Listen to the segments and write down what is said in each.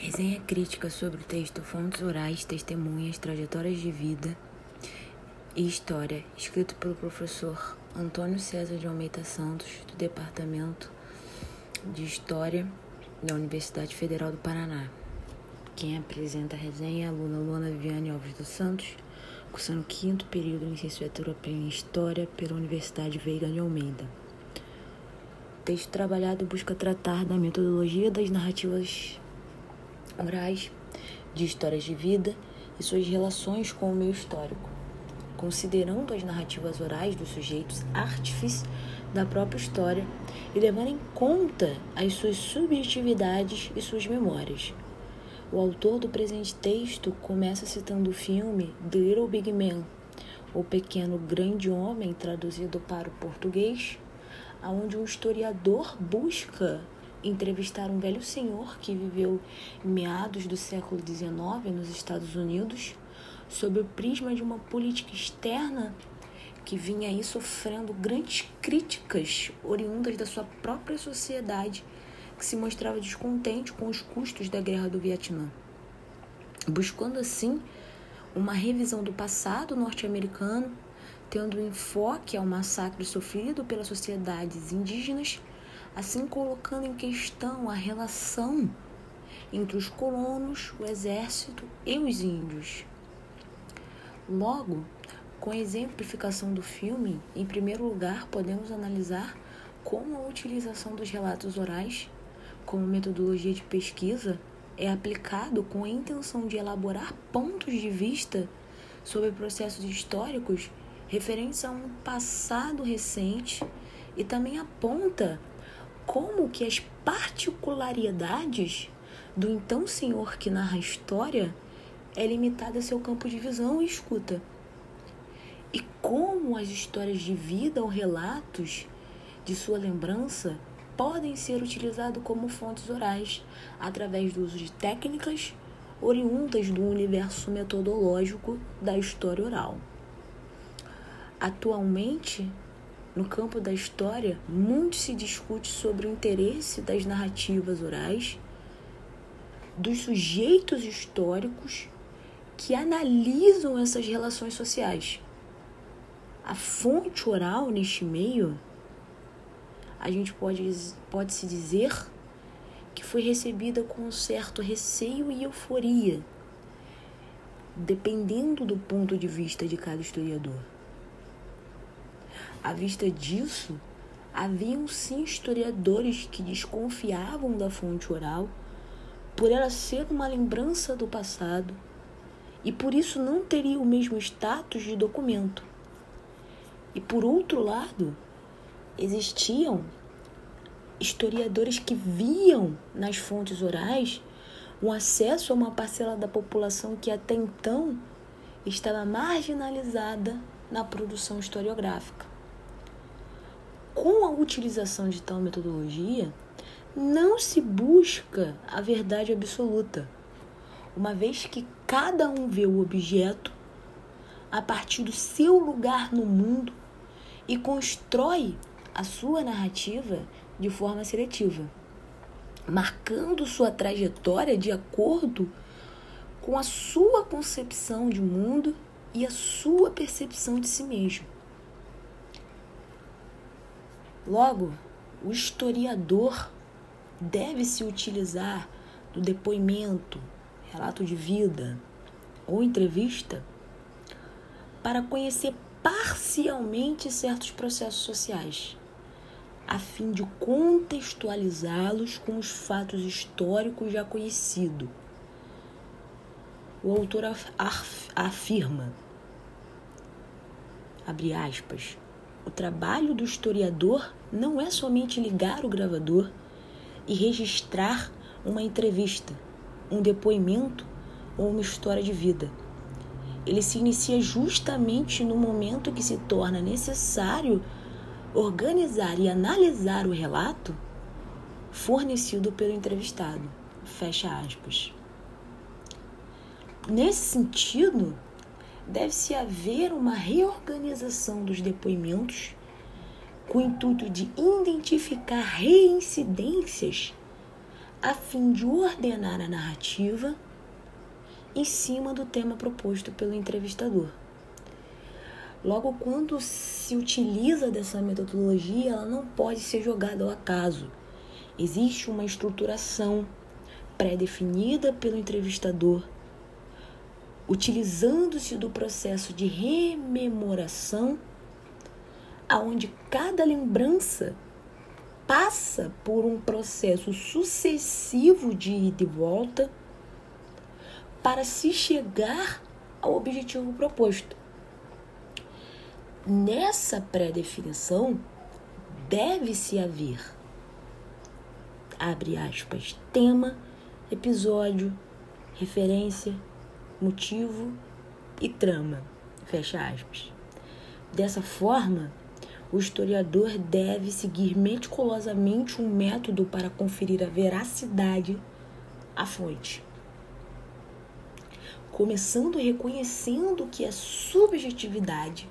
Resenha crítica sobre o texto Fontes Orais, Testemunhas, Trajetórias de Vida e História, escrito pelo professor Antônio César de Almeida Santos, do Departamento de História da Universidade Federal do Paraná. Quem apresenta a resenha é a aluna Luana Viviane Alves dos Santos, cursando quinto período em licenciatura em História pela Universidade Veiga de Almeida. O texto trabalhado busca tratar da metodologia das narrativas orais, de histórias de vida e suas relações com o meio histórico, considerando as narrativas orais dos sujeitos artífices da própria história e levando em conta as suas subjetividades e suas memórias. O autor do presente texto começa citando o filme The Little Big Man, O Pequeno Grande Homem, traduzido para o português, onde um historiador busca entrevistar um velho senhor que viveu meados do século XIX nos Estados Unidos, sob o prisma de uma política externa que vinha aí sofrendo grandes críticas oriundas da sua própria sociedade, que se mostrava descontente com os custos da guerra do Vietnã. Buscando assim uma revisão do passado norte-americano, tendo enfoque ao massacre sofrido pelas sociedades indígenas assim colocando em questão a relação entre os colonos, o exército e os índios. Logo, com a exemplificação do filme, em primeiro lugar, podemos analisar como a utilização dos relatos orais como metodologia de pesquisa é aplicado com a intenção de elaborar pontos de vista sobre processos históricos referentes a um passado recente e também aponta como que as particularidades do então senhor que narra a história é limitada a seu campo de visão e escuta. E como as histórias de vida ou relatos de sua lembrança podem ser utilizados como fontes orais através do uso de técnicas oriundas do universo metodológico da história oral. Atualmente, no campo da história, muito se discute sobre o interesse das narrativas orais, dos sujeitos históricos que analisam essas relações sociais. A fonte oral neste meio, a gente pode, pode se dizer que foi recebida com um certo receio e euforia, dependendo do ponto de vista de cada historiador. À vista disso, haviam sim historiadores que desconfiavam da fonte oral por ela ser uma lembrança do passado e por isso não teria o mesmo status de documento. E por outro lado, existiam historiadores que viam nas fontes orais um acesso a uma parcela da população que até então estava marginalizada na produção historiográfica com a utilização de tal metodologia, não se busca a verdade absoluta, uma vez que cada um vê o objeto a partir do seu lugar no mundo e constrói a sua narrativa de forma seletiva, marcando sua trajetória de acordo com a sua concepção de mundo e a sua percepção de si mesmo. Logo, o historiador deve se utilizar do depoimento, relato de vida ou entrevista para conhecer parcialmente certos processos sociais, a fim de contextualizá-los com os fatos históricos já conhecidos. O autor afirma, abre aspas, o trabalho do historiador não é somente ligar o gravador e registrar uma entrevista, um depoimento ou uma história de vida. Ele se inicia justamente no momento que se torna necessário organizar e analisar o relato fornecido pelo entrevistado. Fecha aspas. Nesse sentido, deve-se haver uma reorganização dos depoimentos com o intuito de identificar reincidências a fim de ordenar a narrativa em cima do tema proposto pelo entrevistador. Logo, quando se utiliza dessa metodologia, ela não pode ser jogada ao acaso. Existe uma estruturação pré-definida pelo entrevistador, utilizando-se do processo de rememoração, aonde cada lembrança passa por um processo sucessivo de ida e volta para se chegar ao objetivo proposto. Nessa pré-definição, deve-se haver, abre aspas, tema, episódio, referência, motivo e trama, fecha aspas. Dessa forma, o historiador deve seguir meticulosamente um método para conferir a veracidade à fonte. Começando reconhecendo que a subjetividade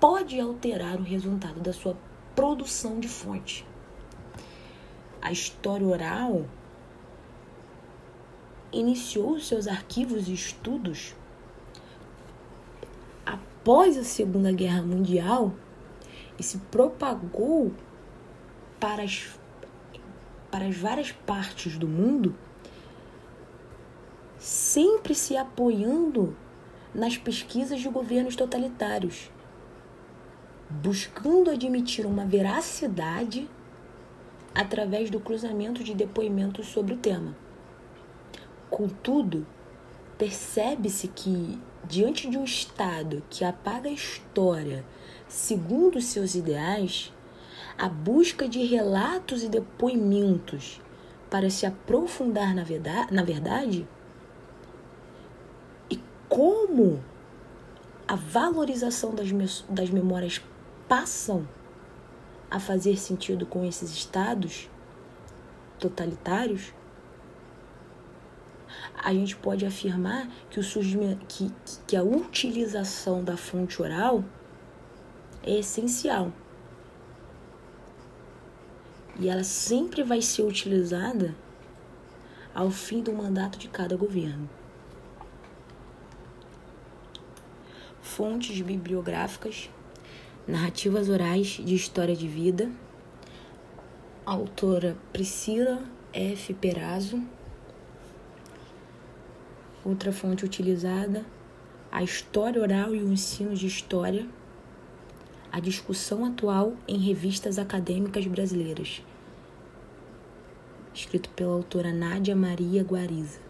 pode alterar o resultado da sua produção de fonte. A história oral iniciou seus arquivos e estudos após a Segunda Guerra Mundial e se propagou para as, para as várias partes do mundo, sempre se apoiando nas pesquisas de governos totalitários buscando admitir uma veracidade através do cruzamento de depoimentos sobre o tema. Contudo, percebe-se que, diante de um Estado que apaga a história segundo seus ideais, a busca de relatos e depoimentos para se aprofundar na verdade, na verdade? E como a valorização das, das memórias passam a fazer sentido com esses estados totalitários, a gente pode afirmar que, o que, que a utilização da fonte oral é essencial. E ela sempre vai ser utilizada ao fim do mandato de cada governo. Fontes bibliográficas Narrativas Orais de História de Vida, autora Priscila F. Perazzo. Outra fonte utilizada, a História Oral e o Ensino de História, a discussão atual em revistas acadêmicas brasileiras, escrito pela autora Nádia Maria Guariza.